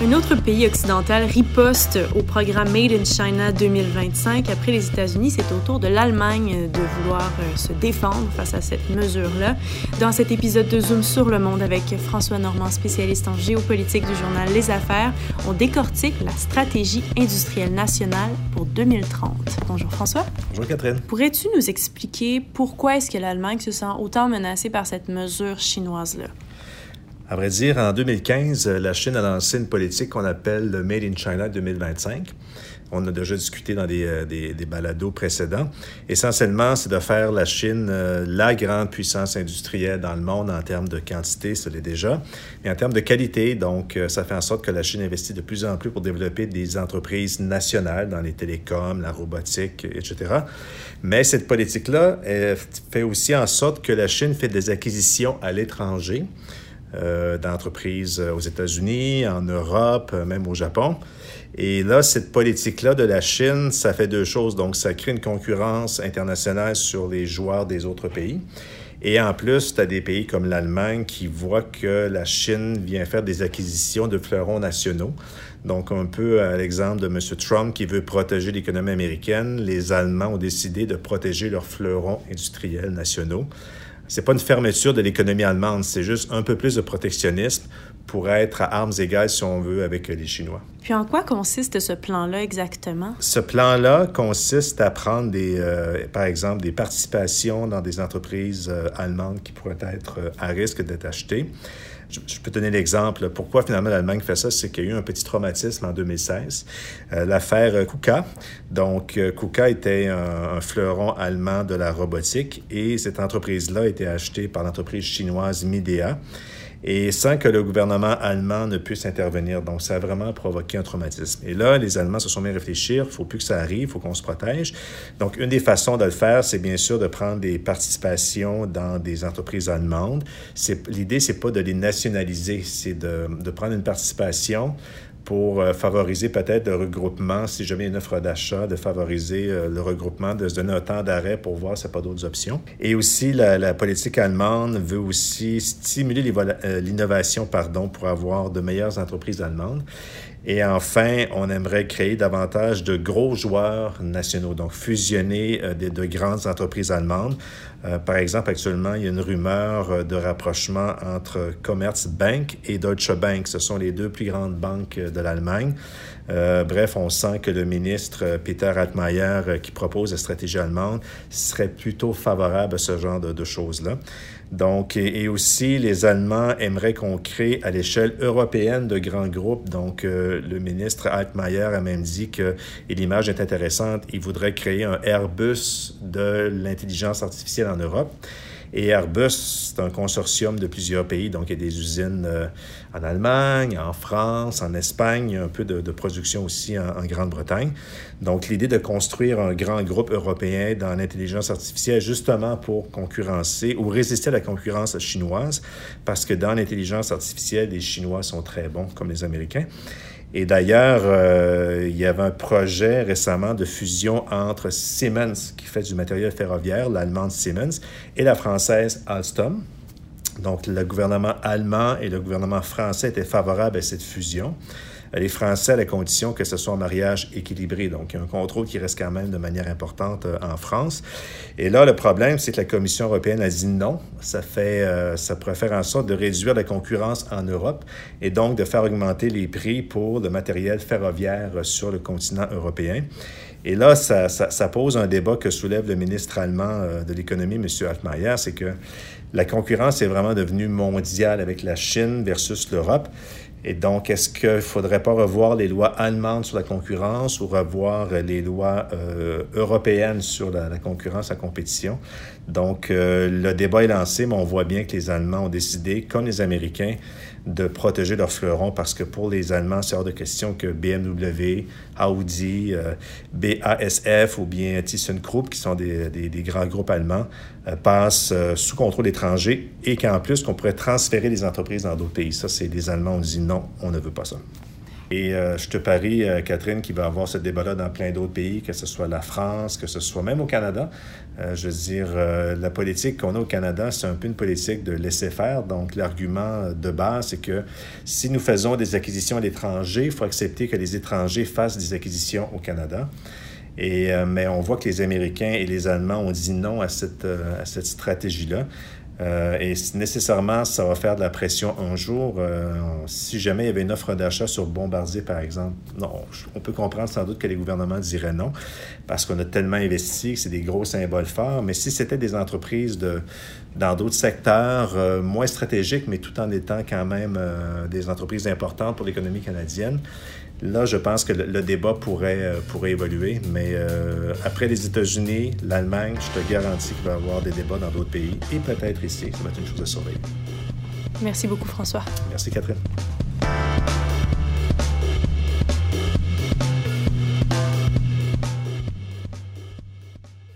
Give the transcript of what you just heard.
Un autre pays occidental riposte au programme Made in China 2025. Après les États-Unis, c'est au tour de l'Allemagne de vouloir euh, se défendre face à cette mesure-là. Dans cet épisode de Zoom sur le monde avec François Normand, spécialiste en géopolitique du journal Les Affaires, on décortique la stratégie industrielle nationale pour 2030. Bonjour François. Bonjour Catherine. Pourrais-tu nous expliquer pourquoi est-ce que l'Allemagne se sent autant menacée par cette mesure chinoise-là? À vrai dire, en 2015, la Chine a lancé une politique qu'on appelle le Made in China 2025. On a déjà discuté dans des, euh, des, des balados précédents. Essentiellement, c'est de faire la Chine euh, la grande puissance industrielle dans le monde en termes de quantité, ça l'est déjà, mais en termes de qualité. Donc, euh, ça fait en sorte que la Chine investit de plus en plus pour développer des entreprises nationales dans les télécoms, la robotique, etc. Mais cette politique-là fait aussi en sorte que la Chine fait des acquisitions à l'étranger. Euh, d'entreprises aux États-Unis, en Europe, euh, même au Japon. Et là, cette politique-là de la Chine, ça fait deux choses. Donc, ça crée une concurrence internationale sur les joueurs des autres pays. Et en plus, tu as des pays comme l'Allemagne qui voient que la Chine vient faire des acquisitions de fleurons nationaux. Donc, un peu à l'exemple de M. Trump qui veut protéger l'économie américaine, les Allemands ont décidé de protéger leurs fleurons industriels nationaux c'est pas une fermeture de l'économie allemande, c'est juste un peu plus de protectionnisme pour être à armes égales, si on veut, avec les Chinois. Puis en quoi consiste ce plan-là exactement? Ce plan-là consiste à prendre, des, euh, par exemple, des participations dans des entreprises euh, allemandes qui pourraient être euh, à risque d'être achetées. Je, peux donner l'exemple. Pourquoi finalement l'Allemagne fait ça? C'est qu'il y a eu un petit traumatisme en 2016. L'affaire KUKA. Donc, KUKA était un, un, fleuron allemand de la robotique et cette entreprise-là a été achetée par l'entreprise chinoise Midea et sans que le gouvernement allemand ne puisse intervenir. Donc, ça a vraiment provoqué un traumatisme. Et là, les Allemands se sont mis à réfléchir, il faut plus que ça arrive, il faut qu'on se protège. Donc, une des façons de le faire, c'est bien sûr de prendre des participations dans des entreprises allemandes. L'idée, c'est pas de les nationaliser, c'est de prendre une participation pour euh, favoriser peut-être le regroupement, si jamais une offre d'achat, de favoriser euh, le regroupement, de se donner un temps d'arrêt pour voir s'il n'y a pas d'autres options. Et aussi, la, politique allemande veut aussi stimuler euh, l'innovation pardon, pour avoir de meilleures entreprises allemandes. Et enfin, on aimerait créer davantage de gros joueurs nationaux, donc fusionner de, de, grandes entreprises allemandes. Par exemple, actuellement, il y a une rumeur de rapprochement entre Commerzbank et Deutsche Bank. Ce sont les deux plus grandes banques de l'Allemagne. Euh, bref, on sent que le ministre Peter Altmaier, qui propose la stratégie allemande, serait plutôt favorable à ce genre de, choses-là. Donc, et, aussi, les Allemands aimeraient qu'on crée à l'échelle européenne de grands groupes. Donc, euh, le ministre Altmaier a même dit que, et l'image est intéressante, il voudrait créer un Airbus de l'intelligence artificielle en Europe. Et Airbus, c'est un consortium de plusieurs pays, donc il y a des usines euh, en Allemagne, en France, en Espagne, un peu de, production aussi en Grande-Bretagne. Donc l'idée de construire un grand groupe européen dans l'intelligence artificielle, justement pour concurrencer ou résister à la concurrence chinoise, parce que dans l'intelligence artificielle, les Chinois sont très bons comme les Américains. Et d'ailleurs, euh, il y avait un projet récemment de fusion entre Siemens, qui fait du matériel ferroviaire, l'allemande Siemens, et la française Alstom. Donc, le gouvernement allemand et le gouvernement français étaient favorables à cette fusion les Français à la condition que ce soit un mariage équilibré. Donc, il y a un contrôle qui reste quand même de manière importante euh, en France. Et là, le problème, c'est que la Commission européenne a dit non. Ça fait, euh, ça faire en sorte de réduire la concurrence en Europe et donc de faire augmenter les prix pour le matériel ferroviaire sur le continent européen. Et là, ça, ça, pose un débat que soulève le ministre allemand euh, de l'économie, M. Altmaier, c'est que la concurrence est vraiment devenue mondiale avec la Chine versus l'Europe. Et donc, est-ce qu'il ne faudrait pas revoir les lois allemandes sur la concurrence ou revoir les lois euh, européennes sur la, concurrence, la compétition? Donc, euh, le débat est lancé, mais on voit bien que les Allemands ont décidé, comme les Américains, de protéger leurs fleurons parce que pour les Allemands, c'est hors de question que BMW, Audi, euh, BASF ou bien ThyssenKrupp, qui sont des, grands groupes allemands, euh, passent euh, sous contrôle étranger et qu'en plus, qu'on pourrait transférer les entreprises dans d'autres pays. Ça, c'est les Allemands ont dit non, on ne veut pas ça. Et je te parie, Catherine, qu'il va y avoir ce débat-là dans plein d'autres pays, que ce soit la France, que ce soit même au Canada. je veux dire, la politique qu'on a au Canada, c'est un peu une politique de laisser faire. Donc, l'argument de base, c'est que si nous faisons des acquisitions à l'étranger, il faut accepter que les étrangers fassent des acquisitions au Canada. Et, mais on voit que les Américains et les Allemands ont dit non à cette, à cette stratégie-là. Euh, et nécessairement, ça va faire de la pression un jour. Euh, si jamais il y avait une offre d'achat sur Bombardier, par exemple, non, on peut comprendre sans doute que les gouvernements diraient non, parce qu'on a tellement investi que c'est des gros symboles forts. Mais si c'était des entreprises de, dans d'autres secteurs euh, moins stratégiques, mais tout en étant quand même des entreprises importantes pour l'économie canadienne, Là, je pense que le, débat pourrait, pourrait évoluer, mais après les États-Unis, l'Allemagne, je te garantis qu'il va y avoir des débats dans d'autres pays et peut-être ici. Ça va être une chose à surveiller. Merci beaucoup, François. Merci, Catherine.